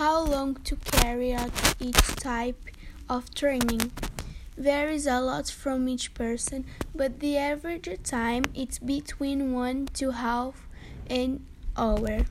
How long to carry out each type of training varies a lot from each person, but the average time is between one to half an hour.